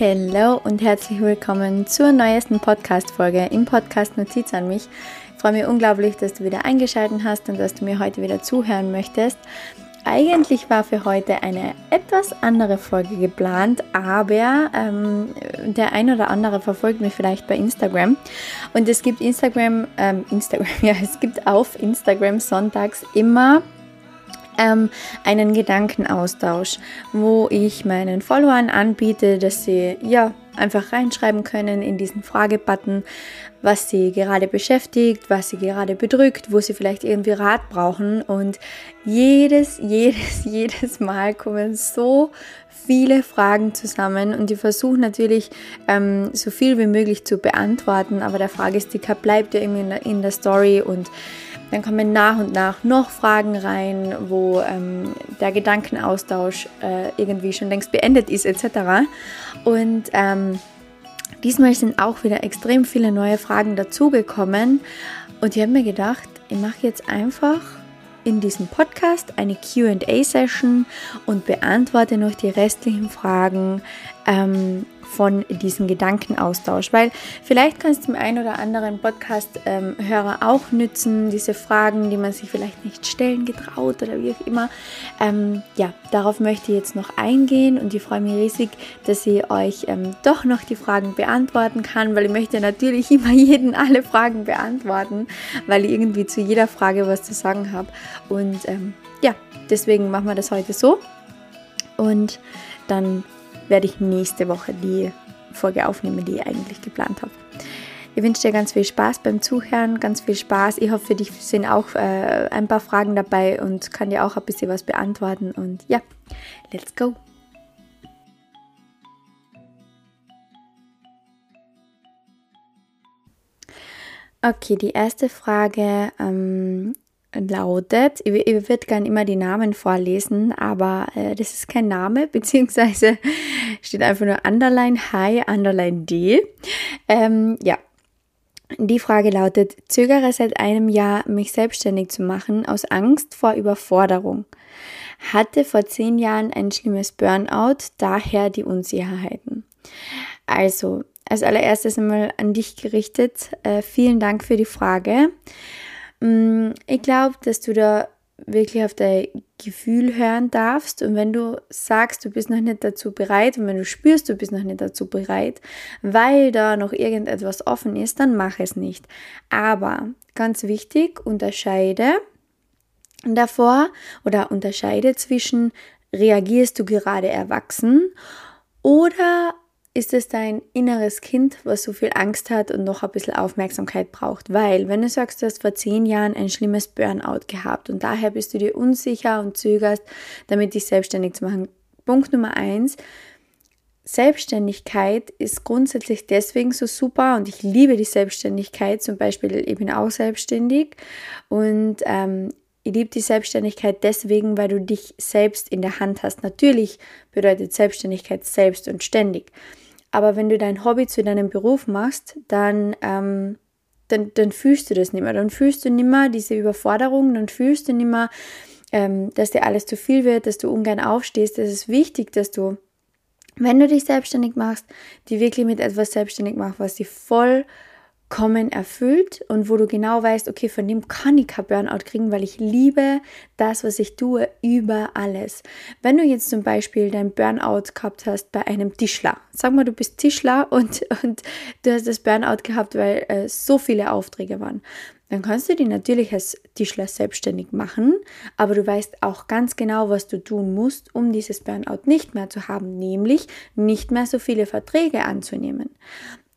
Hallo und herzlich willkommen zur neuesten Podcast-Folge im Podcast Notiz an mich. Ich freue mich unglaublich, dass du wieder eingeschaltet hast und dass du mir heute wieder zuhören möchtest. Eigentlich war für heute eine etwas andere Folge geplant, aber ähm, der ein oder andere verfolgt mich vielleicht bei Instagram. Und es gibt Instagram, ähm, Instagram, ja, es gibt auf Instagram sonntags immer ähm, einen Gedankenaustausch, wo ich meinen Followern anbiete, dass sie ja einfach reinschreiben können in diesen Fragebutton, was sie gerade beschäftigt, was sie gerade bedrückt, wo sie vielleicht irgendwie Rat brauchen. Und jedes, jedes, jedes Mal kommen so viele Fragen zusammen und ich versuche natürlich ähm, so viel wie möglich zu beantworten, aber der Fragesticker bleibt ja immer in der, in der Story und dann kommen nach und nach noch Fragen rein, wo ähm, der Gedankenaustausch äh, irgendwie schon längst beendet ist, etc. Und ähm, diesmal sind auch wieder extrem viele neue Fragen dazugekommen. Und ich habe mir gedacht, ich mache jetzt einfach in diesem Podcast eine QA-Session und beantworte noch die restlichen Fragen ähm, von diesem Gedankenaustausch, weil vielleicht kannst du dem einen oder anderen Podcast-Hörer auch nützen, diese Fragen, die man sich vielleicht nicht stellen getraut oder wie auch immer. Ähm, ja, darauf möchte ich jetzt noch eingehen und ich freue mich riesig, dass ich euch ähm, doch noch die Fragen beantworten kann, weil ich möchte natürlich immer jeden alle Fragen beantworten, weil ich irgendwie zu jeder Frage was zu sagen habe. Und ähm, ja, deswegen machen wir das heute so. Und dann werde ich nächste Woche die Folge aufnehmen, die ich eigentlich geplant habe. Ich wünsche dir ganz viel Spaß beim Zuhören, ganz viel Spaß. Ich hoffe, für dich sind auch äh, ein paar Fragen dabei und kann dir auch ein bisschen was beantworten. Und ja, let's go! Okay, die erste Frage ähm, lautet, ich, ich würde gerne immer die Namen vorlesen, aber äh, das ist kein Name, beziehungsweise steht einfach nur Underline Hi, Underline D. Ähm, ja, die Frage lautet, zögere seit einem Jahr, mich selbstständig zu machen, aus Angst vor Überforderung. Hatte vor zehn Jahren ein schlimmes Burnout, daher die Unsicherheiten. Also, als allererstes einmal an dich gerichtet, äh, vielen Dank für die Frage. Mm, ich glaube, dass du da wirklich auf dein Gefühl hören darfst und wenn du sagst, du bist noch nicht dazu bereit und wenn du spürst, du bist noch nicht dazu bereit, weil da noch irgendetwas offen ist, dann mach es nicht. Aber ganz wichtig, unterscheide davor oder unterscheide zwischen reagierst du gerade erwachsen oder ist es dein inneres Kind, was so viel Angst hat und noch ein bisschen Aufmerksamkeit braucht. Weil, wenn du sagst, du hast vor zehn Jahren ein schlimmes Burnout gehabt und daher bist du dir unsicher und zögerst, damit dich selbstständig zu machen. Punkt Nummer eins, Selbstständigkeit ist grundsätzlich deswegen so super und ich liebe die Selbstständigkeit. Zum Beispiel, ich bin auch selbstständig und ähm, ich liebe die Selbstständigkeit deswegen, weil du dich selbst in der Hand hast. Natürlich bedeutet Selbstständigkeit selbst und ständig. Aber wenn du dein Hobby zu deinem Beruf machst, dann, ähm, dann, dann fühlst du das nicht mehr. Dann fühlst du nicht mehr diese Überforderung, dann fühlst du nicht mehr, ähm, dass dir alles zu viel wird, dass du ungern aufstehst. Es ist wichtig, dass du, wenn du dich selbstständig machst, die wirklich mit etwas selbstständig machst, was dich voll kommen erfüllt und wo du genau weißt, okay, von dem kann ich kein Burnout kriegen, weil ich liebe das, was ich tue, über alles. Wenn du jetzt zum Beispiel dein Burnout gehabt hast bei einem Tischler, sag mal, du bist Tischler und, und du hast das Burnout gehabt, weil äh, so viele Aufträge waren, dann kannst du dich natürlich als Tischler selbstständig machen, aber du weißt auch ganz genau, was du tun musst, um dieses Burnout nicht mehr zu haben, nämlich nicht mehr so viele Verträge anzunehmen.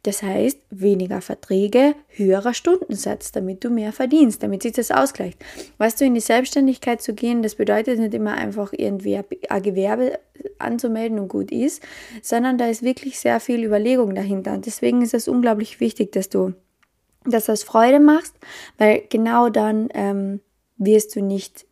Das heißt, weniger Verträge, höherer Stundensatz, damit du mehr verdienst, damit sich das ausgleicht. Weißt du, in die Selbstständigkeit zu gehen, das bedeutet nicht immer einfach irgendwie ein Gewerbe anzumelden und gut ist, sondern da ist wirklich sehr viel Überlegung dahinter. Und deswegen ist es unglaublich wichtig, dass du das aus Freude machst, weil genau dann ähm, wirst du nicht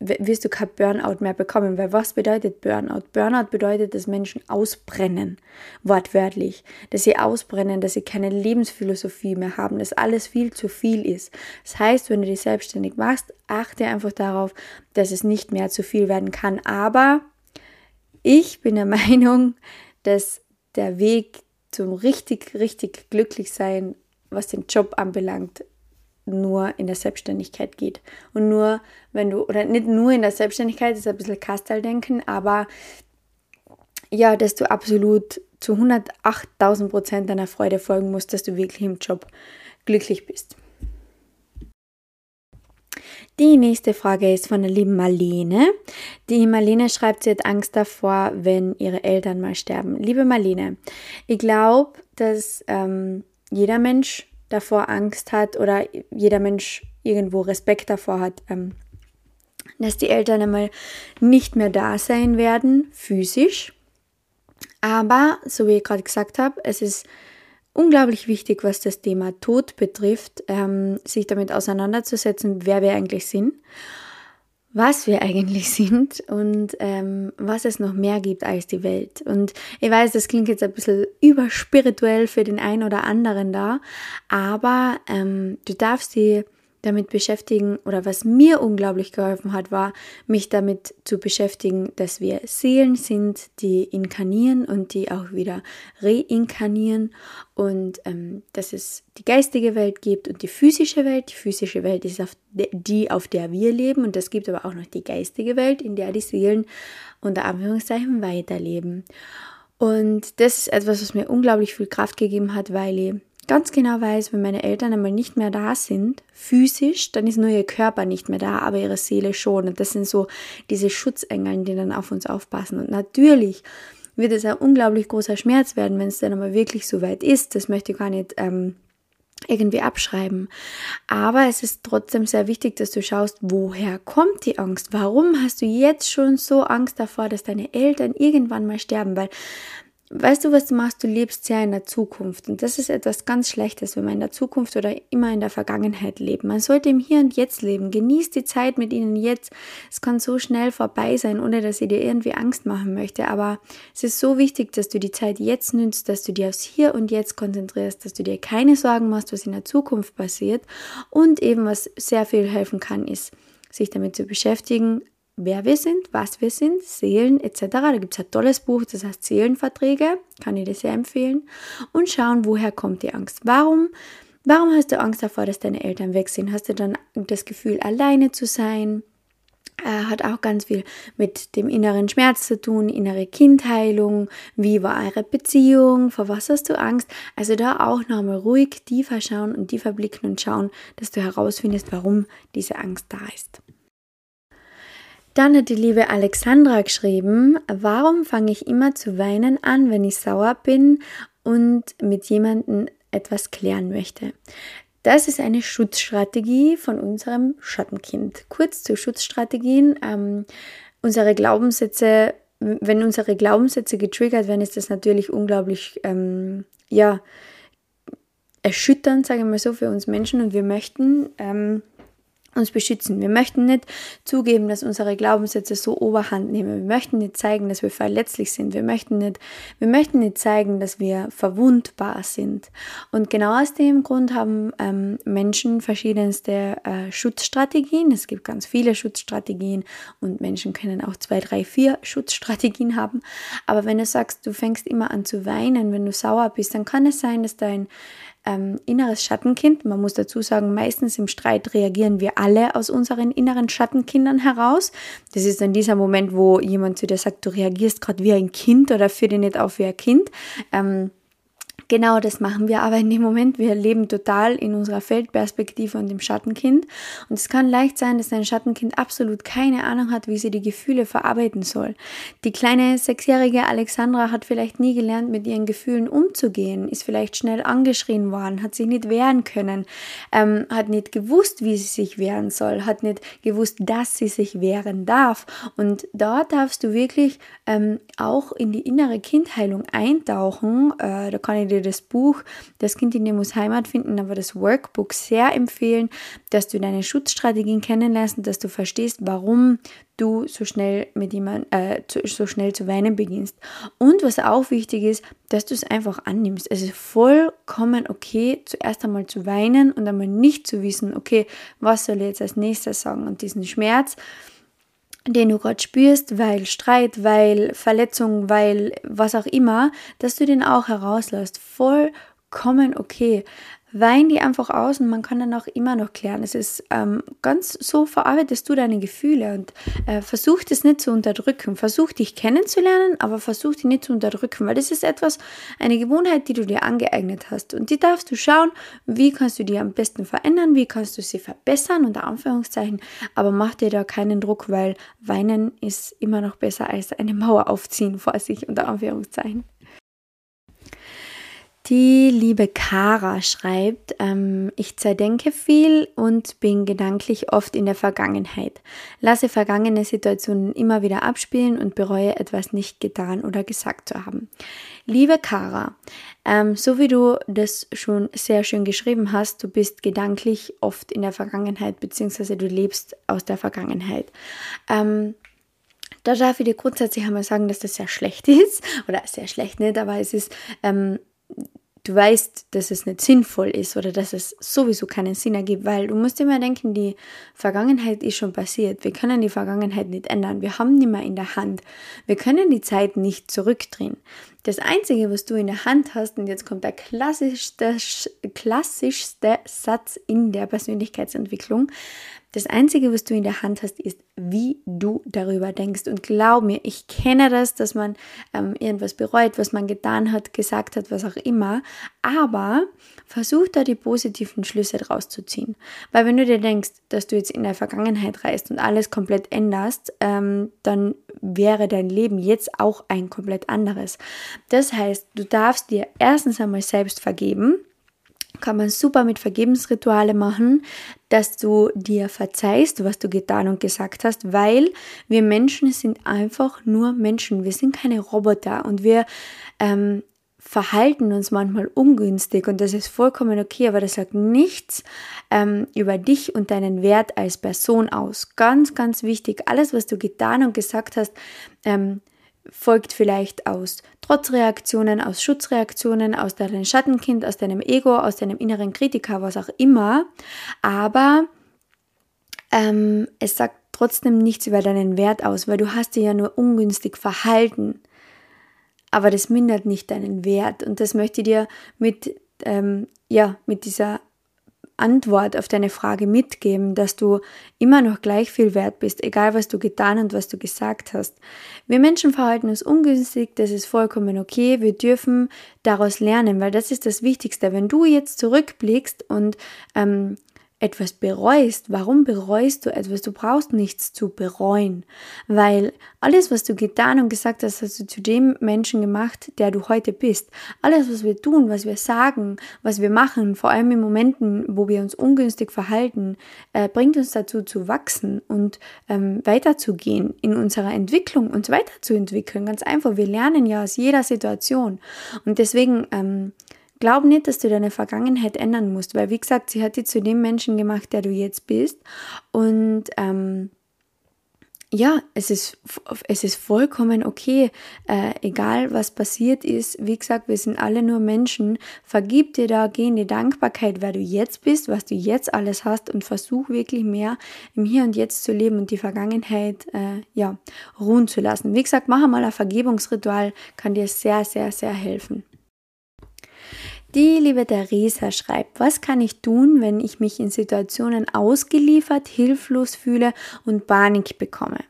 wirst du kein Burnout mehr bekommen. Weil was bedeutet Burnout? Burnout bedeutet, dass Menschen ausbrennen, wortwörtlich. Dass sie ausbrennen, dass sie keine Lebensphilosophie mehr haben, dass alles viel zu viel ist. Das heißt, wenn du dich selbstständig machst, achte einfach darauf, dass es nicht mehr zu viel werden kann. Aber ich bin der Meinung, dass der Weg zum richtig, richtig glücklich sein, was den Job anbelangt, nur in der Selbstständigkeit geht. Und nur, wenn du, oder nicht nur in der Selbstständigkeit, ist ein bisschen Kastaldenken, aber ja, dass du absolut zu 108.000 Prozent deiner Freude folgen musst, dass du wirklich im Job glücklich bist. Die nächste Frage ist von der lieben Marlene. Die Marlene schreibt, sie hat Angst davor, wenn ihre Eltern mal sterben. Liebe Marlene, ich glaube, dass ähm, jeder Mensch davor Angst hat oder jeder Mensch irgendwo Respekt davor hat, ähm, dass die Eltern einmal nicht mehr da sein werden, physisch. Aber, so wie ich gerade gesagt habe, es ist unglaublich wichtig, was das Thema Tod betrifft, ähm, sich damit auseinanderzusetzen, wer wir eigentlich sind, was wir eigentlich sind und ähm, was es noch mehr gibt als die Welt. Und ich weiß, das klingt jetzt ein bisschen überspirituell für den einen oder anderen da, aber ähm, du darfst die damit beschäftigen oder was mir unglaublich geholfen hat, war, mich damit zu beschäftigen, dass wir Seelen sind, die inkarnieren und die auch wieder reinkarnieren und ähm, dass es die geistige Welt gibt und die physische Welt. Die physische Welt ist auf die, auf der wir leben und es gibt aber auch noch die geistige Welt, in der die Seelen unter Anführungszeichen weiterleben. Und das ist etwas, was mir unglaublich viel Kraft gegeben hat, weil ich ganz genau weiß, wenn meine Eltern einmal nicht mehr da sind, physisch, dann ist nur ihr Körper nicht mehr da, aber ihre Seele schon. Und das sind so diese Schutzengel, die dann auf uns aufpassen. Und natürlich wird es ein unglaublich großer Schmerz werden, wenn es dann aber wirklich so weit ist. Das möchte ich gar nicht ähm, irgendwie abschreiben. Aber es ist trotzdem sehr wichtig, dass du schaust, woher kommt die Angst? Warum hast du jetzt schon so Angst davor, dass deine Eltern irgendwann mal sterben? Weil weißt du, was du machst? Du lebst sehr in der Zukunft. Und das ist etwas ganz Schlechtes, wenn man in der Zukunft oder immer in der Vergangenheit lebt. Man sollte im Hier und Jetzt leben. Genieß die Zeit mit ihnen jetzt. Es kann so schnell vorbei sein, ohne dass ich dir irgendwie Angst machen möchte. Aber es ist so wichtig, dass du die Zeit jetzt nützt, dass du dir aufs Hier und Jetzt konzentrierst, dass du dir keine Sorgen machst, was in der Zukunft passiert. Und eben, was sehr viel helfen kann, ist, sich damit zu beschäftigen, wer wir sind, was wir sind, Seelen etc. Da gibt es ein tolles Buch, das heißt Seelenverträge, kann ich dir sehr empfehlen. Und schauen, woher kommt die Angst. Warum, warum hast du Angst davor, dass deine Eltern weg sind? Hast du dann das Gefühl, alleine zu sein? Äh, hat auch ganz viel mit dem inneren Schmerz zu tun, innere Kindheilung, wie war eure Beziehung, vor was hast du Angst. Also da auch nochmal ruhig tiefer schauen und tiefer blicken und schauen, dass du herausfindest, warum diese Angst da ist. Dann hat die liebe Alexandra geschrieben, warum fange ich immer zu weinen an, wenn ich sauer bin und mit jemandem etwas klären möchte? Das ist eine Schutzstrategie von unserem Schattenkind. Kurz zu Schutzstrategien. Ähm, unsere Glaubenssätze, wenn unsere Glaubenssätze getriggert werden, ist das natürlich unglaublich, ähm, ja, erschütternd, sage ich mal so, für uns Menschen und wir möchten ähm, uns beschützen. Wir möchten nicht zugeben, dass unsere Glaubenssätze so Oberhand nehmen. Wir möchten nicht zeigen, dass wir verletzlich sind. Wir möchten nicht, wir möchten nicht zeigen, dass wir verwundbar sind. Und genau aus dem Grund haben ähm, Menschen verschiedenste äh, Schutzstrategien. Es gibt ganz viele Schutzstrategien und Menschen können auch zwei, drei, vier Schutzstrategien haben. Aber wenn du sagst, du fängst immer an zu weinen, wenn du sauer bist, dann kann es sein, dass dein ähm, inneres Schattenkind. Man muss dazu sagen, meistens im Streit reagieren wir alle aus unseren inneren Schattenkindern heraus. Das ist dann dieser Moment, wo jemand zu dir sagt, du reagierst gerade wie ein Kind oder führ dich nicht auf wie ein Kind. Ähm, Genau das machen wir aber in dem Moment. Wir leben total in unserer Feldperspektive und im Schattenkind. Und es kann leicht sein, dass dein Schattenkind absolut keine Ahnung hat, wie sie die Gefühle verarbeiten soll. Die kleine sechsjährige Alexandra hat vielleicht nie gelernt, mit ihren Gefühlen umzugehen, ist vielleicht schnell angeschrien worden, hat sich nicht wehren können, ähm, hat nicht gewusst, wie sie sich wehren soll, hat nicht gewusst, dass sie sich wehren darf. Und dort darfst du wirklich ähm, auch in die innere Kindheilung eintauchen. Äh, da kann ich dir dir das Buch Das Kind in dir muss Heimat finden, aber das Workbook sehr empfehlen, dass du deine Schutzstrategien kennenlernst und dass du verstehst, warum du so schnell mit jemand, äh, so schnell zu weinen beginnst. Und was auch wichtig ist, dass du es einfach annimmst. Es ist vollkommen okay, zuerst einmal zu weinen und einmal nicht zu wissen, okay, was soll ich jetzt als nächstes sagen und diesen Schmerz den du gerade spürst, weil Streit, weil Verletzung, weil was auch immer, dass du den auch herauslässt. Vollkommen okay. Wein die einfach aus und man kann dann auch immer noch klären. Es ist ähm, ganz so verarbeitest du deine Gefühle und äh, versuch das nicht zu unterdrücken. Versuch dich kennenzulernen, aber versuch die nicht zu unterdrücken, weil das ist etwas, eine Gewohnheit, die du dir angeeignet hast. Und die darfst du schauen, wie kannst du die am besten verändern, wie kannst du sie verbessern, unter Anführungszeichen. Aber mach dir da keinen Druck, weil weinen ist immer noch besser als eine Mauer aufziehen vor sich, unter Anführungszeichen. Die liebe Kara schreibt, ähm, ich zerdenke viel und bin gedanklich oft in der Vergangenheit. Lasse vergangene Situationen immer wieder abspielen und bereue etwas nicht getan oder gesagt zu haben. Liebe Kara, ähm, so wie du das schon sehr schön geschrieben hast, du bist gedanklich oft in der Vergangenheit, beziehungsweise du lebst aus der Vergangenheit. Ähm, da darf ich dir grundsätzlich einmal sagen, dass das sehr schlecht ist. Oder sehr schlecht nicht, aber es ist ähm, du weißt, dass es nicht sinnvoll ist oder dass es sowieso keinen Sinn ergibt, weil du musst immer denken, die Vergangenheit ist schon passiert. Wir können die Vergangenheit nicht ändern. Wir haben nicht mehr in der Hand. Wir können die Zeit nicht zurückdrehen. Das Einzige, was du in der Hand hast, und jetzt kommt der klassischste, klassischste Satz in der Persönlichkeitsentwicklung, das Einzige, was du in der Hand hast, ist, wie du darüber denkst. Und glaub mir, ich kenne das, dass man ähm, irgendwas bereut, was man getan hat, gesagt hat, was auch immer. Aber versuch da die positiven Schlüsse draus zu ziehen. Weil wenn du dir denkst, dass du jetzt in der Vergangenheit reist und alles komplett änderst, ähm, dann wäre dein Leben jetzt auch ein komplett anderes. Das heißt, du darfst dir erstens einmal selbst vergeben kann man super mit Vergebensrituale machen, dass du dir verzeihst, was du getan und gesagt hast, weil wir Menschen sind einfach nur Menschen. Wir sind keine Roboter und wir ähm, verhalten uns manchmal ungünstig und das ist vollkommen okay, aber das sagt nichts ähm, über dich und deinen Wert als Person aus. Ganz, ganz wichtig, alles, was du getan und gesagt hast, ähm, folgt vielleicht aus Trotzreaktionen, aus Schutzreaktionen, aus deinem Schattenkind, aus deinem Ego, aus deinem inneren Kritiker, was auch immer. Aber ähm, es sagt trotzdem nichts über deinen Wert aus, weil du hast dir ja nur ungünstig verhalten. Aber das mindert nicht deinen Wert. Und das möchte ich dir mit, ähm, ja, mit dieser Antwort auf deine Frage mitgeben, dass du immer noch gleich viel wert bist, egal was du getan und was du gesagt hast. Wir Menschen verhalten uns ungünstig, das ist vollkommen okay. Wir dürfen daraus lernen, weil das ist das Wichtigste. Wenn du jetzt zurückblickst und ähm, etwas bereust, warum bereust du etwas? Du brauchst nichts zu bereuen, weil alles, was du getan und gesagt hast, hast du zu dem Menschen gemacht, der du heute bist. Alles, was wir tun, was wir sagen, was wir machen, vor allem in Momenten, wo wir uns ungünstig verhalten, äh, bringt uns dazu zu wachsen und ähm, weiterzugehen in unserer Entwicklung, uns weiterzuentwickeln. Ganz einfach, wir lernen ja aus jeder Situation und deswegen ähm, Glaub nicht, dass du deine Vergangenheit ändern musst, weil wie gesagt, sie hat dich zu dem Menschen gemacht, der du jetzt bist. Und ähm, ja, es ist, es ist vollkommen okay, äh, egal was passiert ist. Wie gesagt, wir sind alle nur Menschen. Vergib dir da, geh in die Dankbarkeit, wer du jetzt bist, was du jetzt alles hast und versuch wirklich mehr im Hier und Jetzt zu leben und die Vergangenheit äh, ja, ruhen zu lassen. Wie gesagt, mach mal ein Vergebungsritual, kann dir sehr, sehr, sehr helfen. Die liebe Theresa schreibt, was kann ich tun, wenn ich mich in Situationen ausgeliefert, hilflos fühle und Panik bekomme?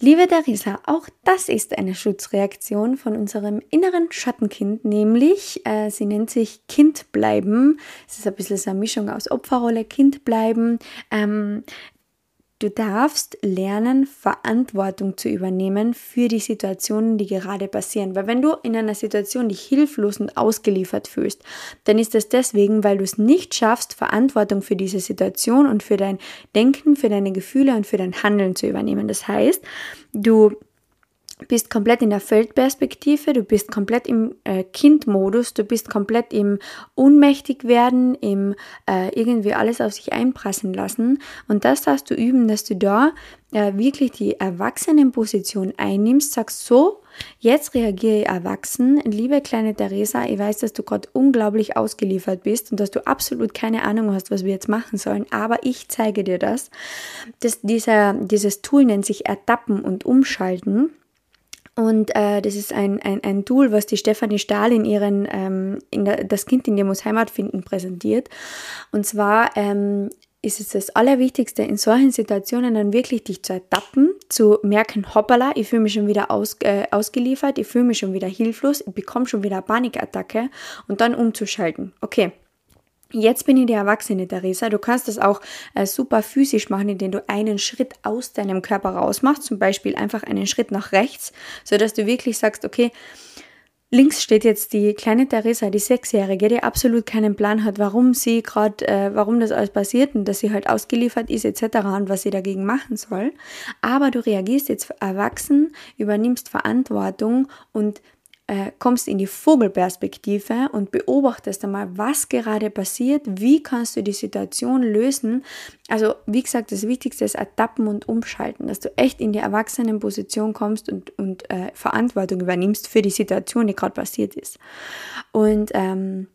Liebe Theresa, auch das ist eine Schutzreaktion von unserem inneren Schattenkind, nämlich äh, sie nennt sich Kind bleiben. Es ist ein bisschen so eine Mischung aus Opferrolle, Kind bleiben. Ähm, Du darfst lernen, Verantwortung zu übernehmen für die Situationen, die gerade passieren. Weil wenn du in einer Situation dich hilflos und ausgeliefert fühlst, dann ist das deswegen, weil du es nicht schaffst, Verantwortung für diese Situation und für dein Denken, für deine Gefühle und für dein Handeln zu übernehmen. Das heißt, du bist komplett in der Feldperspektive, du bist komplett im äh, Kindmodus, du bist komplett im Ohnmächtig werden, im äh, irgendwie alles auf sich einprassen lassen. Und das darfst du üben, dass du da äh, wirklich die Erwachsenenposition einnimmst, sagst so, jetzt reagiere ich erwachsen. Liebe kleine Theresa, ich weiß, dass du gerade unglaublich ausgeliefert bist und dass du absolut keine Ahnung hast, was wir jetzt machen sollen, aber ich zeige dir das. das dieser, dieses Tool nennt sich Ertappen und Umschalten. Und äh, das ist ein, ein, ein Tool, was die Stefanie Stahl in ihren ähm, in der, Das Kind in dir muss Heimat finden präsentiert. Und zwar ähm, ist es das Allerwichtigste in solchen Situationen dann wirklich dich zu ertappen, zu merken, hoppala, ich fühle mich schon wieder aus, äh, ausgeliefert, ich fühle mich schon wieder hilflos, ich bekomme schon wieder eine Panikattacke und dann umzuschalten. Okay, Jetzt bin ich die Erwachsene, Theresa. Du kannst das auch äh, super physisch machen, indem du einen Schritt aus deinem Körper rausmachst. Zum Beispiel einfach einen Schritt nach rechts, sodass du wirklich sagst, okay, links steht jetzt die kleine Theresa, die Sechsjährige, die absolut keinen Plan hat, warum sie gerade, äh, warum das alles passiert und dass sie halt ausgeliefert ist etc. und was sie dagegen machen soll. Aber du reagierst jetzt erwachsen, übernimmst Verantwortung und äh, kommst in die Vogelperspektive und beobachtest einmal, was gerade passiert, wie kannst du die Situation lösen. Also wie gesagt, das Wichtigste ist Ertappen und Umschalten, dass du echt in die Erwachsenenposition kommst und, und äh, Verantwortung übernimmst für die Situation, die gerade passiert ist. Und ähm,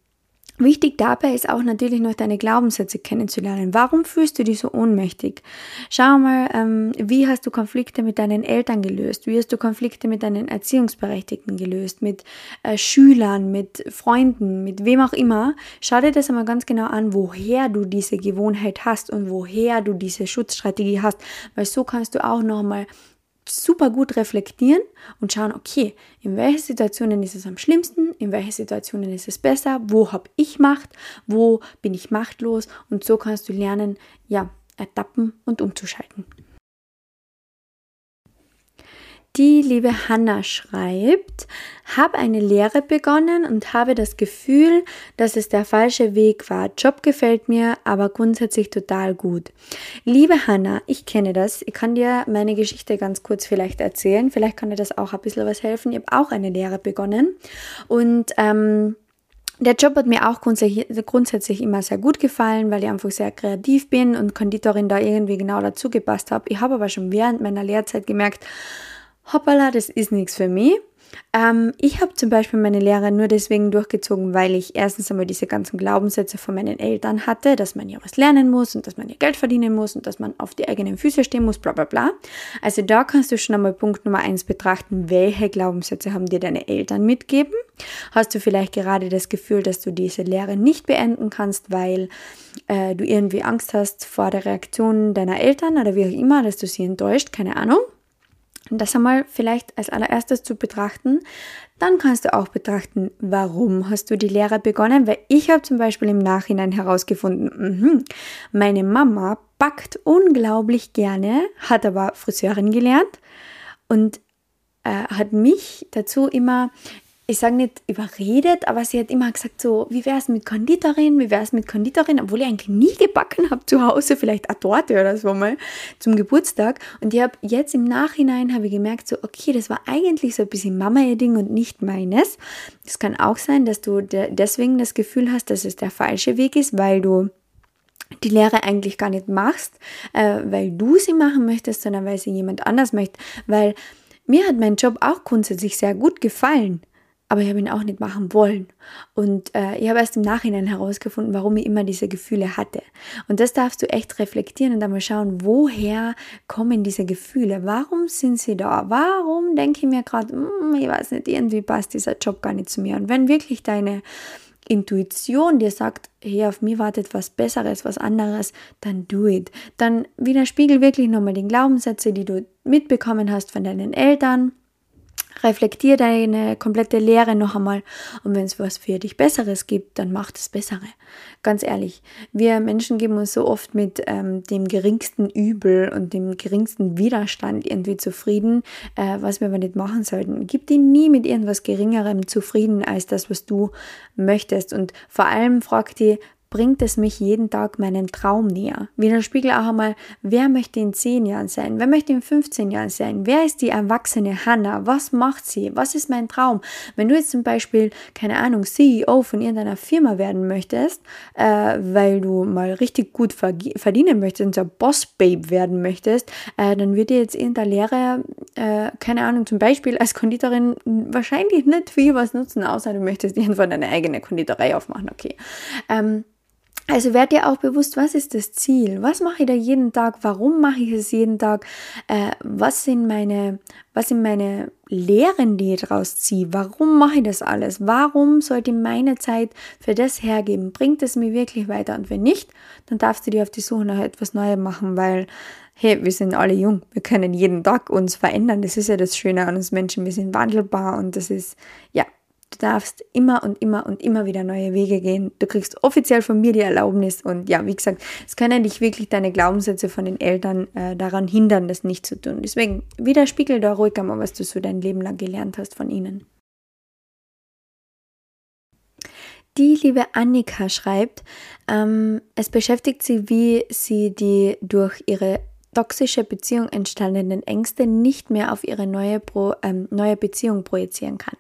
Wichtig dabei ist auch natürlich noch deine Glaubenssätze kennenzulernen. Warum fühlst du dich so ohnmächtig? Schau mal, ähm, wie hast du Konflikte mit deinen Eltern gelöst? Wie hast du Konflikte mit deinen Erziehungsberechtigten gelöst? Mit äh, Schülern, mit Freunden, mit wem auch immer? Schau dir das einmal ganz genau an, woher du diese Gewohnheit hast und woher du diese Schutzstrategie hast, weil so kannst du auch nochmal super gut reflektieren und schauen, okay, in welchen Situationen ist es am schlimmsten, in welchen Situationen ist es besser, wo habe ich Macht, wo bin ich machtlos und so kannst du lernen, ja, Etappen und umzuschalten. Die liebe Hanna schreibt, habe eine Lehre begonnen und habe das Gefühl, dass es der falsche Weg war. Job gefällt mir, aber grundsätzlich total gut. Liebe Hanna, ich kenne das. Ich kann dir meine Geschichte ganz kurz vielleicht erzählen. Vielleicht kann dir das auch ein bisschen was helfen. Ich habe auch eine Lehre begonnen und ähm, der Job hat mir auch grundsätzlich, immer sehr gut gefallen, weil ich einfach sehr kreativ bin und Konditorin da irgendwie genau dazu gepasst habe. Ich habe aber schon während meiner Lehrzeit gemerkt, hoppala, das ist nichts für mich. Ähm, ich habe zum Beispiel meine Lehre nur deswegen durchgezogen, weil ich erstens einmal diese ganzen Glaubenssätze von meinen Eltern hatte, dass man ja was lernen muss und dass man ja Geld verdienen muss und dass man auf die eigenen Füße stehen muss, bla bla bla. Also da kannst du schon einmal Punkt Nummer eins betrachten, welche Glaubenssätze haben dir deine Eltern mitgeben. Hast du vielleicht gerade das Gefühl, dass du diese Lehre nicht beenden kannst, weil äh, du irgendwie Angst hast vor der Reaktion deiner Eltern oder wie auch immer, dass du sie enttäuscht, keine Ahnung das einmal vielleicht als allererstes zu betrachten. Dann kannst du auch betrachten, warum hast du die Lehre begonnen? Weil ich habe zum Beispiel im Nachhinein herausgefunden, mh, meine Mama backt unglaublich gerne, hat aber Friseurin gelernt und äh, hat mich dazu immer ich sage nicht überredet, aber sie hat immer gesagt so, wie wäre es mit Konditorin, wie wäre es mit Konditorin, obwohl ich eigentlich nie gebacken habe zu Hause, vielleicht eine Torte oder so mal zum Geburtstag. Und ich habe jetzt im Nachhinein habe ich gemerkt so, okay, das war eigentlich so ein bisschen Mama ihr Ding und nicht meines. Es kann auch sein, dass du deswegen das Gefühl hast, dass es der falsche Weg ist, weil du die Lehre eigentlich gar nicht machst, äh, weil du sie machen möchtest, sondern weil sie jemand anders möchte. Weil mir hat mein Job auch grundsätzlich sehr gut gefallen aber ich habe ihn auch nicht machen wollen. Und äh, ich habe erst im Nachhinein herausgefunden, warum ich immer diese Gefühle hatte. Und das darfst du echt reflektieren und einmal schauen, woher kommen diese Gefühle? Warum sind sie da? Warum denke ich mir gerade, hm, ich weiß nicht, irgendwie passt dieser Job gar nicht zu mir? Und wenn wirklich deine Intuition dir sagt, hey, auf mir wartet was Besseres, was anderes, dann do it. Dann widerspiegel wirklich nochmal die Glaubenssätze, die du mitbekommen hast von deinen Eltern, reflektier deine komplette Lehre noch einmal und wenn es was für dich Besseres gibt, dann mach das Bessere. Ganz ehrlich, wir Menschen geben uns so oft mit ähm, dem geringsten Übel und dem geringsten Widerstand irgendwie zufrieden, äh, was wir aber nicht machen sollten. Gib dir nie mit irgendwas Geringerem zufrieden als das, was du möchtest und vor allem frag dir, bringt es mich jeden Tag meinem Traum näher. Widerspiegel auch einmal, wer möchte in 10 Jahren sein? Wer möchte in 15 Jahren sein? Wer ist die erwachsene Hannah? Was macht sie? Was ist mein Traum? Wenn du jetzt zum Beispiel, keine Ahnung, CEO von irgendeiner Firma werden möchtest, äh, weil du mal richtig gut verdienen möchtest und so Boss-Babe werden möchtest, äh, dann wird dir jetzt irgendeine Lehre, äh, keine Ahnung, zum Beispiel als Konditorin wahrscheinlich nicht viel was nutzen, außer du möchtest irgendwann deine eigene Konditorei aufmachen, okay. Ähm, also werd dir auch bewusst, was ist das Ziel? Was mache ich da jeden Tag? Warum mache ich es jeden Tag? Äh, was sind meine, was sind meine Lehren, die ich daraus ziehe? Warum mache ich das alles? Warum sollte ich meine Zeit für das hergeben? Bringt es mir wirklich weiter? Und wenn nicht, dann darfst du dir auf die Suche nach etwas Neuem machen, weil hey, wir sind alle jung, wir können jeden Tag uns verändern. Das ist ja das Schöne an uns Menschen, wir sind wandelbar und das ist, ja, Du darfst immer und immer und immer wieder neue Wege gehen. Du kriegst offiziell von mir die Erlaubnis und ja, wie gesagt, es können dich wirklich deine Glaubenssätze von den Eltern äh, daran hindern, das nicht zu tun. Deswegen widerspiegel da ruhig einmal, was du so dein Leben lang gelernt hast von ihnen. Die liebe Annika schreibt, ähm, es beschäftigt sie, wie sie die durch ihre toxische Beziehung entstandenen Ängste nicht mehr auf ihre neue, Pro, ähm, neue Beziehung projizieren kann.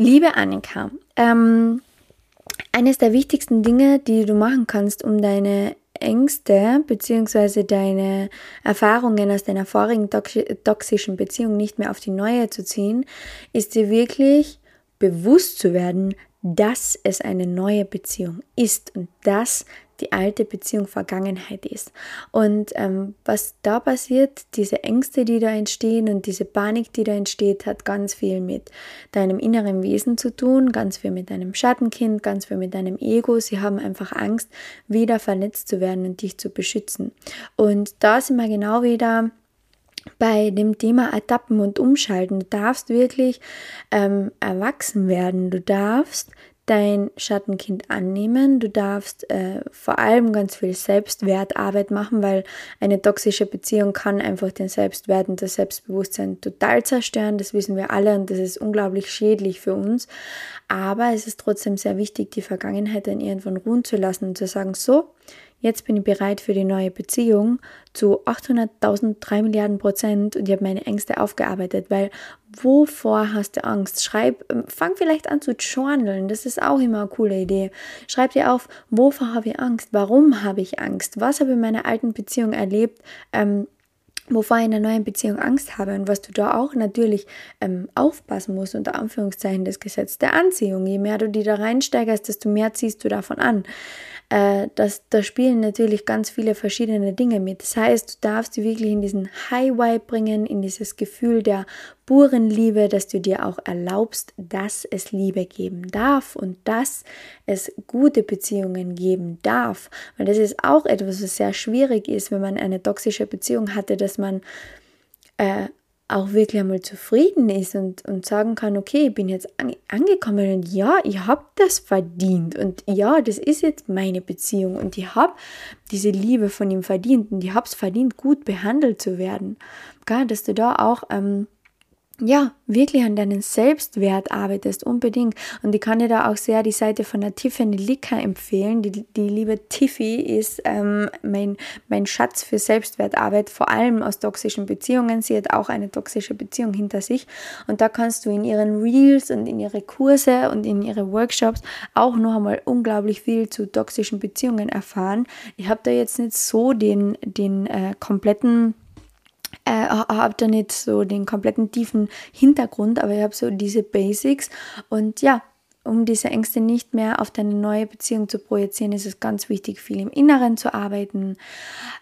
Liebe Annika, ähm, eines der wichtigsten Dinge, die du machen kannst, um deine Ängste bzw. deine Erfahrungen aus deiner vorigen toxischen Beziehung nicht mehr auf die neue zu ziehen, ist dir wirklich bewusst zu werden, dass es eine neue Beziehung ist und dass die alte Beziehung Vergangenheit ist. Und ähm, was da passiert, diese Ängste, die da entstehen und diese Panik, die da entsteht, hat ganz viel mit deinem inneren Wesen zu tun, ganz viel mit deinem Schattenkind, ganz viel mit deinem Ego. Sie haben einfach Angst, wieder verletzt zu werden und dich zu beschützen. Und da sind wir genau wieder bei dem Thema Etappen und Umschalten. Du darfst wirklich ähm, erwachsen werden. Du darfst dein Schattenkind annehmen. Du darfst äh, vor allem ganz viel Selbstwertarbeit machen, weil eine toxische Beziehung kann einfach den Selbstwert und das Selbstbewusstsein total zerstören. Das wissen wir alle und das ist unglaublich schädlich für uns. Aber es ist trotzdem sehr wichtig, die Vergangenheit dann irgendwann ruhen zu lassen und zu sagen, so, Jetzt bin ich bereit für die neue Beziehung zu 800.000, 3 Milliarden Prozent und ich habe meine Ängste aufgearbeitet, weil wovor hast du Angst? Schreib, ähm, fang vielleicht an zu journalen, das ist auch immer eine coole Idee. Schreib dir auf, wovor habe ich Angst? Warum habe ich Angst? Was habe ich in meiner alten Beziehung erlebt? Ähm, wovor ich in einer neuen Beziehung Angst habe und was du da auch natürlich ähm, aufpassen musst, unter Anführungszeichen das Gesetz der Anziehung. Je mehr du die da reinsteigerst, desto mehr ziehst du davon an äh, das, da spielen natürlich ganz viele verschiedene Dinge mit. Das heißt, du darfst sie wirklich in diesen High Vibe bringen, in dieses Gefühl der puren Liebe, dass du dir auch erlaubst, dass es Liebe geben darf und dass es gute Beziehungen geben darf. Weil das ist auch etwas, was sehr schwierig ist, wenn man eine toxische Beziehung hatte, dass man äh, auch wirklich einmal zufrieden ist und, und sagen kann, okay, ich bin jetzt an, angekommen und ja, ich habe das verdient und ja, das ist jetzt meine Beziehung und ich habe diese Liebe von ihm verdient und ich habe es verdient, gut behandelt zu werden. Gar, dass du da auch ähm, ja, wirklich an deinen Selbstwert arbeitest, unbedingt. Und ich kann dir da auch sehr die Seite von der Tiffany Licker empfehlen. Die, die liebe Tiffy ist ähm, mein, mein Schatz für Selbstwertarbeit, vor allem aus toxischen Beziehungen. Sie hat auch eine toxische Beziehung hinter sich. Und da kannst du in ihren Reels und in ihre Kurse und in ihre Workshops auch noch einmal unglaublich viel zu toxischen Beziehungen erfahren. Ich habe da jetzt nicht so den, den äh, kompletten äh, habe da nicht so den kompletten tiefen Hintergrund, aber ich habe so diese Basics. Und ja, um diese Ängste nicht mehr auf deine neue Beziehung zu projizieren, ist es ganz wichtig, viel im Inneren zu arbeiten,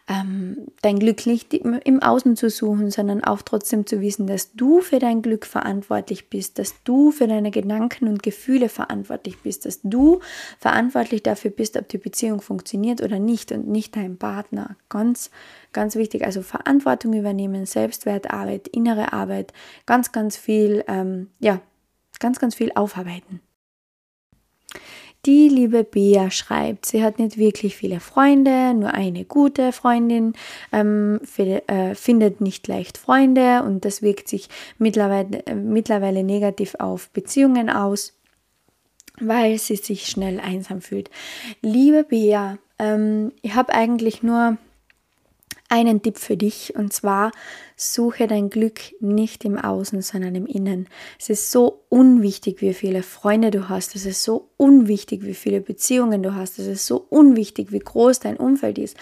ähm, dein Glück nicht im Außen zu suchen, sondern auch trotzdem zu wissen, dass du für dein Glück verantwortlich bist, dass du für deine Gedanken und Gefühle verantwortlich bist, dass du verantwortlich dafür bist, ob die Beziehung funktioniert oder nicht und nicht dein Partner. Ganz, ganz wichtig. Also Verantwortung übernehmen, Selbstwertarbeit, innere Arbeit, ganz, ganz viel, ähm, ja, ganz, ganz viel aufarbeiten. Die liebe Bea schreibt, sie hat nicht wirklich viele Freunde, nur eine gute Freundin, ähm, äh, findet nicht leicht Freunde und das wirkt sich mittlerweile, äh, mittlerweile negativ auf Beziehungen aus. weil sie sich schnell einsam fühlt. Liebe Bea, ähm, ich habe eigentlich nur einen Tipp für dich und zwar suche dein Glück nicht im Außen, sondern im Innen. Es ist so unwichtig, wie viele Freunde du hast. Es ist so unwichtig, wie viele Beziehungen du hast. Es ist so unwichtig, wie groß dein Umfeld ist.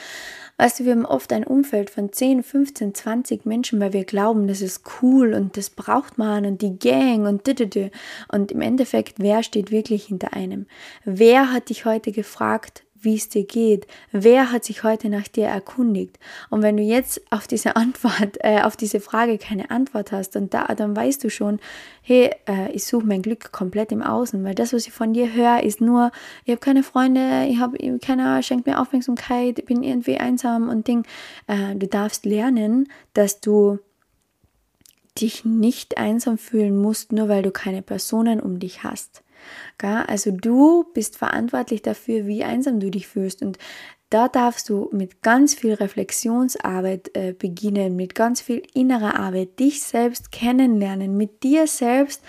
Weißt du, wir haben oft ein Umfeld von 10, 15, 20 Menschen, weil wir glauben, das ist cool und das braucht man und die Gang und dü Und im Endeffekt, wer steht wirklich hinter einem? Wer hat dich heute gefragt, wie es dir geht. Wer hat sich heute nach dir erkundigt? Und wenn du jetzt auf diese Antwort, äh, auf diese Frage keine Antwort hast, dann, da, dann weißt du schon, hey, äh, ich suche mein Glück komplett im Außen, weil das, was ich von dir höre, ist nur, ich habe keine Freunde, ich habe keiner schenkt mir Aufmerksamkeit, bin irgendwie einsam und Ding. Äh, du darfst lernen, dass du dich nicht einsam fühlen musst, nur weil du keine Personen um dich hast. Also du bist verantwortlich dafür, wie einsam du dich fühlst. Und da darfst du mit ganz viel Reflexionsarbeit äh, beginnen, mit ganz viel innerer Arbeit, dich selbst kennenlernen, mit dir selbst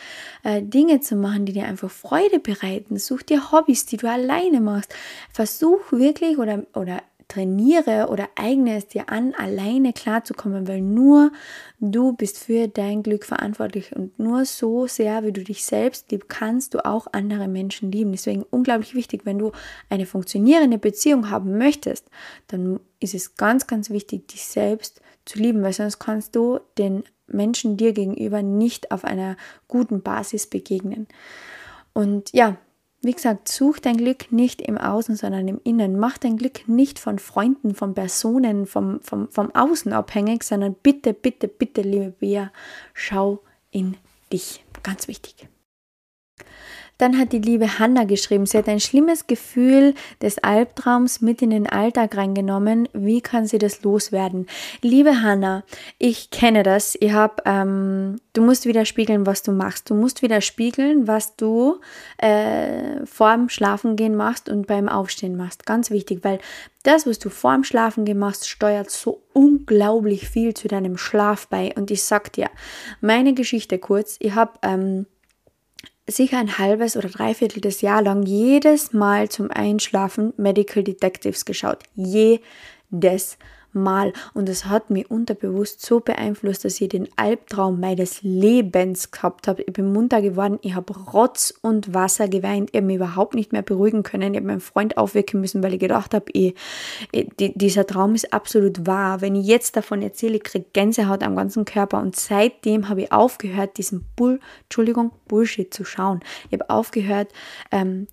äh, Dinge zu machen, die dir einfach Freude bereiten. Such dir Hobbys, die du alleine machst. Versuch wirklich oder, oder trainiere oder eigne es dir an, alleine klarzukommen, weil nur du bist für dein Glück verantwortlich und nur so sehr, wie du dich selbst liebst, kannst du auch andere Menschen lieben. Deswegen unglaublich wichtig, wenn du eine funktionierende Beziehung haben möchtest, dann ist es ganz, ganz wichtig, dich selbst zu lieben, weil sonst kannst du den Menschen dir gegenüber nicht auf einer guten Basis begegnen. Und ja, wie gesagt, such dein Glück nicht im Außen, sondern im Innen. Mach dein Glück nicht von Freunden, von Personen, vom, vom, vom Außen abhängig, sondern bitte, bitte, bitte, liebe Bea, schau in dich. Ganz wichtig. Dann hat die liebe Hanna geschrieben, sie hat ein schlimmes Gefühl des Albtraums mit in den Alltag reingenommen. Wie kann sie das loswerden? Liebe Hanna, ich kenne das. Ich hab, ähm, du musst wieder spiegeln, was du machst. Du musst wieder spiegeln, was du äh, vorm Schlafengehen machst und beim Aufstehen machst. Ganz wichtig, weil das, was du vorm Schlafengehen machst, steuert so unglaublich viel zu deinem Schlaf bei. Und ich sag dir, meine Geschichte kurz, ich habe ähm, sicher ein halbes oder dreiviertel des Jahr lang jedes Mal zum Einschlafen Medical Detectives geschaut. Jedes Mal. Und es hat mich unterbewusst so beeinflusst, dass ich den Albtraum meines Lebens gehabt habe. Ich bin munter geworden, ich habe Rotz und Wasser geweint, ich habe mich überhaupt nicht mehr beruhigen können. Ich habe meinen Freund aufwecken müssen, weil ich gedacht habe, ich, ich, dieser Traum ist absolut wahr. Wenn ich jetzt davon erzähle, ich kriege Gänsehaut am ganzen Körper. Und seitdem habe ich aufgehört, diesen Bull, Entschuldigung, Bullshit zu schauen. Ich habe aufgehört, ähm,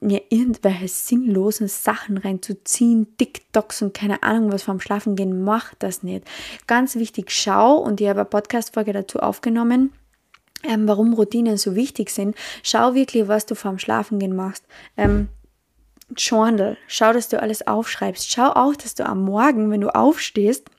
mir irgendwelche sinnlosen Sachen reinzuziehen, TikToks und keine Ahnung was vorm Schlafen gehen, mach das nicht. Ganz wichtig, schau und ich habe eine Podcast-Folge dazu aufgenommen. Ähm, warum Routinen so wichtig sind. Schau wirklich, was du vorm Schlafengehen machst. Ähm, Journal, schau, dass du alles aufschreibst. Schau auch, dass du am Morgen, wenn du aufstehst,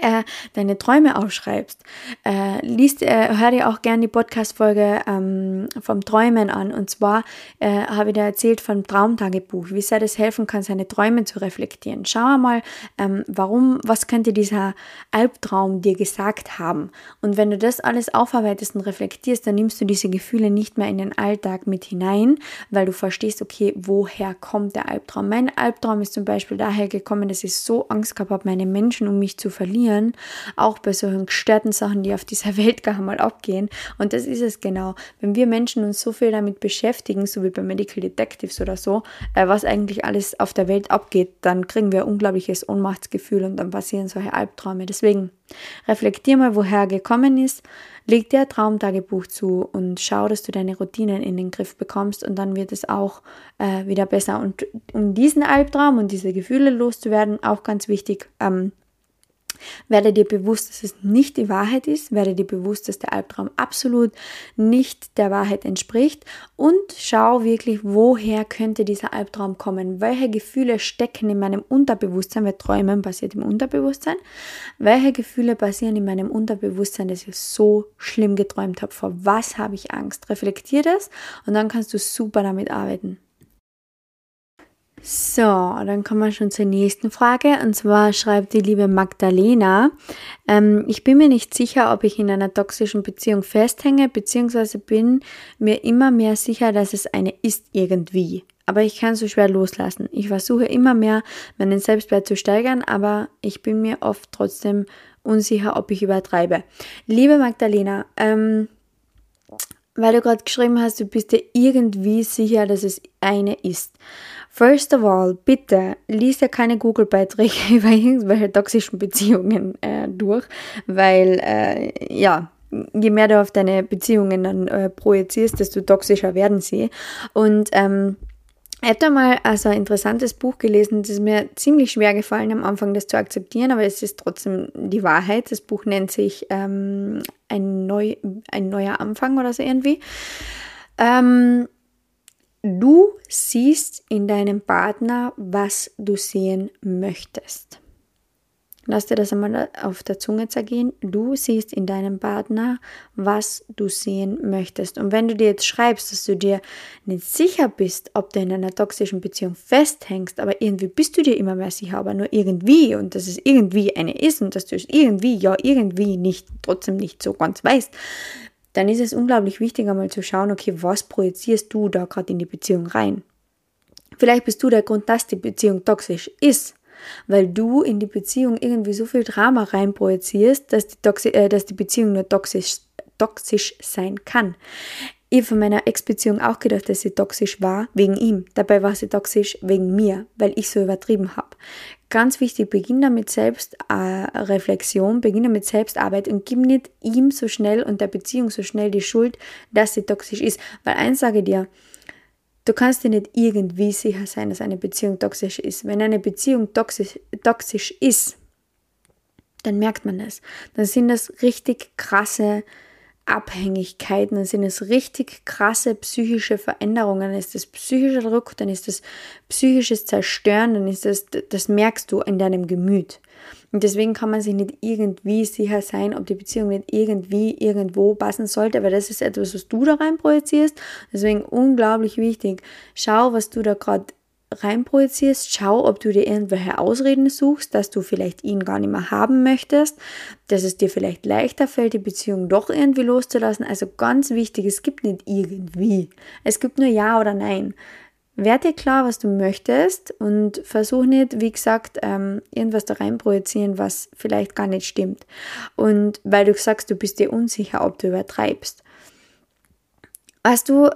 äh, deine Träume aufschreibst. Äh, liest, äh, hör dir auch gerne die Podcast-Folge ähm, vom Träumen an. Und zwar äh, habe ich dir erzählt vom Traumtagebuch, wie sehr das helfen kann, seine Träume zu reflektieren. Schau mal, ähm, warum, was könnte dieser Albtraum dir gesagt haben? Und wenn du das alles aufarbeitest und reflektierst, dann nimmst du diese Gefühle nicht mehr in den Alltag mit hinein, weil du verstehst, okay, woher kommt der Albtraum? Mein Albtraum ist zum Beispiel daher gekommen, dass ich so Angst gehabt habe, meine Menschen um mich zu verlieren funktionieren, auch bei solchen gestörten Sachen, die auf dieser Welt gar mal abgehen. Und das ist es genau. Wenn wir Menschen uns so viel damit beschäftigen, so wie bei Medical Detectives oder so, äh, was eigentlich alles auf der Welt abgeht, dann kriegen wir ein unglaubliches Ohnmachtsgefühl und dann passieren solche Albträume. Deswegen reflektier mal, woher er gekommen ist, leg dir ein Traumtagebuch zu und schau, dass du deine Routinen in den Griff bekommst und dann wird es auch äh, wieder besser. Und um diesen Albtraum und diese Gefühle loszuwerden, auch ganz wichtig, ähm, werde dir bewusst, dass es nicht die Wahrheit ist, werde dir bewusst, dass der Albtraum absolut nicht der Wahrheit entspricht. Und schau wirklich, woher könnte dieser Albtraum kommen, welche Gefühle stecken in meinem Unterbewusstsein, weil Träumen passiert im Unterbewusstsein, welche Gefühle passieren in meinem Unterbewusstsein, dass ich so schlimm geträumt habe, vor was habe ich Angst, reflektier das und dann kannst du super damit arbeiten. So, dann kommen wir schon zur nächsten Frage. Und zwar schreibt die liebe Magdalena, ähm, ich bin mir nicht sicher, ob ich in einer toxischen Beziehung festhänge, beziehungsweise bin mir immer mehr sicher, dass es eine ist irgendwie. Aber ich kann so schwer loslassen. Ich versuche immer mehr, meinen Selbstwert zu steigern, aber ich bin mir oft trotzdem unsicher, ob ich übertreibe. Liebe Magdalena, ähm, weil du gerade geschrieben hast, du bist dir irgendwie sicher, dass es eine ist. First of all, bitte lies ja keine Google-Beiträge über irgendwelche toxischen Beziehungen äh, durch, weil äh, ja, je mehr du auf deine Beziehungen dann äh, projizierst, desto toxischer werden sie. Und ähm, ich habe da mal also ein interessantes Buch gelesen, das ist mir ziemlich schwer gefallen am Anfang, das zu akzeptieren, aber es ist trotzdem die Wahrheit. Das Buch nennt sich ähm, ein, Neu, ein neuer Anfang oder so irgendwie. Ähm, Du siehst in deinem Partner, was du sehen möchtest. Lass dir das einmal auf der Zunge zergehen. Du siehst in deinem Partner, was du sehen möchtest. Und wenn du dir jetzt schreibst, dass du dir nicht sicher bist, ob du in einer toxischen Beziehung festhängst, aber irgendwie bist du dir immer mehr sicher, aber nur irgendwie und dass es irgendwie eine ist und dass du es irgendwie, ja, irgendwie nicht, trotzdem nicht so ganz weißt, dann ist es unglaublich wichtig, einmal zu schauen, okay, was projizierst du da gerade in die Beziehung rein? Vielleicht bist du der Grund, dass die Beziehung toxisch ist, weil du in die Beziehung irgendwie so viel Drama rein projizierst, dass die, Toxi äh, dass die Beziehung nur toxisch, toxisch sein kann. Ich habe von meiner Ex-Beziehung auch gedacht, dass sie toxisch war, wegen ihm. Dabei war sie toxisch wegen mir, weil ich so übertrieben habe. Ganz wichtig, beginn damit Selbstreflexion, äh, beginn damit Selbstarbeit und gib nicht ihm so schnell und der Beziehung so schnell die Schuld, dass sie toxisch ist. Weil eins sage dir, du kannst dir nicht irgendwie sicher sein, dass eine Beziehung toxisch ist. Wenn eine Beziehung toxisch, toxisch ist, dann merkt man das. Dann sind das richtig krasse Abhängigkeiten, dann sind es richtig krasse psychische Veränderungen, dann ist das psychischer Druck, dann ist das psychisches Zerstören, dann ist das, das merkst du in deinem Gemüt. Und deswegen kann man sich nicht irgendwie sicher sein, ob die Beziehung nicht irgendwie irgendwo passen sollte, weil das ist etwas, was du da rein projizierst. Deswegen unglaublich wichtig. Schau, was du da gerade reinprojizierst, schau, ob du dir irgendwelche Ausreden suchst, dass du vielleicht ihn gar nicht mehr haben möchtest, dass es dir vielleicht leichter fällt, die Beziehung doch irgendwie loszulassen. Also ganz wichtig, es gibt nicht irgendwie. Es gibt nur Ja oder Nein. Werd dir klar, was du möchtest und versuch nicht, wie gesagt, ähm, irgendwas da reinprojizieren, was vielleicht gar nicht stimmt. Und weil du sagst, du bist dir unsicher, ob du übertreibst. Weißt du,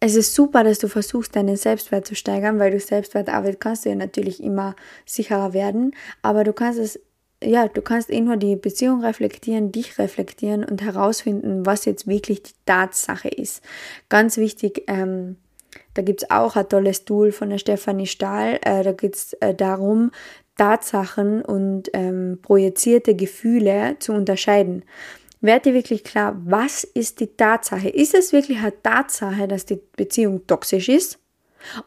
es ist super, dass du versuchst, deinen Selbstwert zu steigern, weil du Selbstwertarbeit kannst du ja natürlich immer sicherer werden, aber du kannst es, ja, du kannst eh nur die Beziehung reflektieren, dich reflektieren und herausfinden, was jetzt wirklich die Tatsache ist. Ganz wichtig, ähm, da gibt es auch ein tolles Tool von der Stefanie Stahl, äh, da geht es äh, darum, Tatsachen und ähm, projizierte Gefühle zu unterscheiden. Werd dir wirklich klar, was ist die Tatsache? Ist es wirklich eine Tatsache, dass die Beziehung toxisch ist?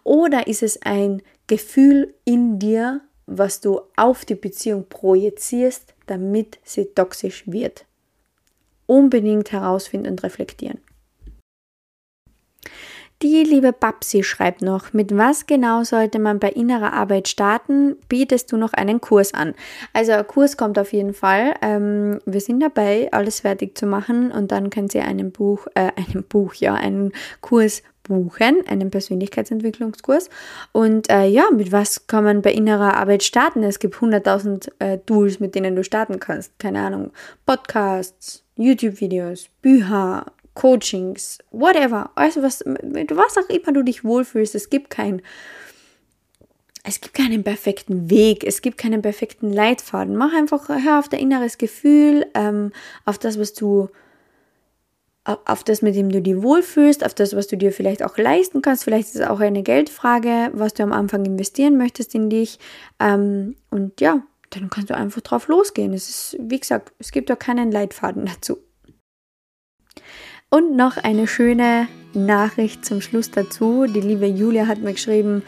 Oder ist es ein Gefühl in dir, was du auf die Beziehung projizierst, damit sie toxisch wird? Unbedingt herausfinden und reflektieren. Die liebe Babsi schreibt noch, mit was genau sollte man bei innerer Arbeit starten? Bietest du noch einen Kurs an? Also ein Kurs kommt auf jeden Fall. Ähm, wir sind dabei, alles fertig zu machen und dann könnt ihr einen Buch, äh, einen Buch, ja, einen Kurs buchen, einen Persönlichkeitsentwicklungskurs. Und äh, ja, mit was kann man bei innerer Arbeit starten? Es gibt 100.000 äh, Tools, mit denen du starten kannst. Keine Ahnung, Podcasts, YouTube-Videos, Bücher, Coachings, whatever, also was, was auch immer du dich wohlfühlst, es gibt kein, es gibt keinen perfekten Weg, es gibt keinen perfekten Leitfaden. Mach einfach, hör auf dein inneres Gefühl, ähm, auf das, was du, auf das, mit dem du dich wohlfühlst, auf das, was du dir vielleicht auch leisten kannst. Vielleicht ist es auch eine Geldfrage, was du am Anfang investieren möchtest in dich. Ähm, und ja, dann kannst du einfach drauf losgehen. Es ist, wie gesagt, es gibt da keinen Leitfaden dazu. Und noch eine schöne Nachricht zum Schluss dazu. Die liebe Julia hat mir geschrieben,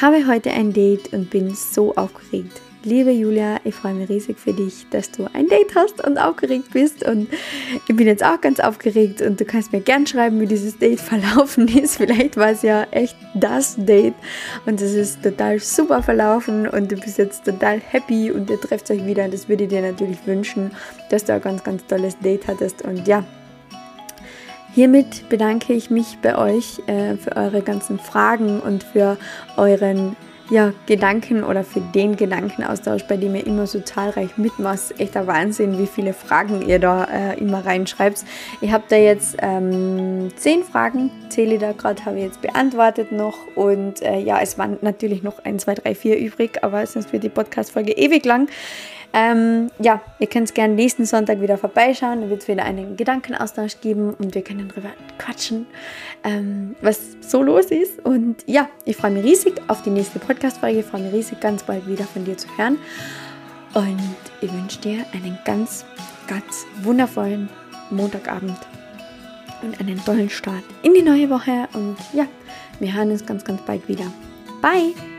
habe heute ein Date und bin so aufgeregt. liebe Julia, ich freue mich riesig für dich, dass du ein Date hast und aufgeregt bist. Und ich bin jetzt auch ganz aufgeregt und du kannst mir gern schreiben, wie dieses Date verlaufen ist. Vielleicht war es ja echt das Date und es ist total super verlaufen und du bist jetzt total happy und ihr trefft euch wieder. Das würde ich dir natürlich wünschen, dass du ein ganz, ganz tolles Date hattest. Und ja, Hiermit bedanke ich mich bei euch äh, für eure ganzen Fragen und für euren ja, Gedanken oder für den Gedankenaustausch, bei dem ihr immer so zahlreich mitmacht. Echt ein Wahnsinn, wie viele Fragen ihr da äh, immer reinschreibt. Ich habe da jetzt ähm, zehn Fragen, zähle da gerade, habe ich jetzt beantwortet noch. Und äh, ja, es waren natürlich noch ein, zwei, drei, vier übrig, aber sonst wird die Podcast-Folge ewig lang. Ähm, ja, ihr könnt gerne nächsten Sonntag wieder vorbeischauen. Da wird es wieder einen Gedankenaustausch geben und wir können darüber quatschen, ähm, was so los ist. Und ja, ich freue mich riesig auf die nächste Podcast-Folge. Ich freue mich riesig, ganz bald wieder von dir zu hören. Und ich wünsche dir einen ganz, ganz wundervollen Montagabend und einen tollen Start in die neue Woche. Und ja, wir hören uns ganz, ganz bald wieder. Bye!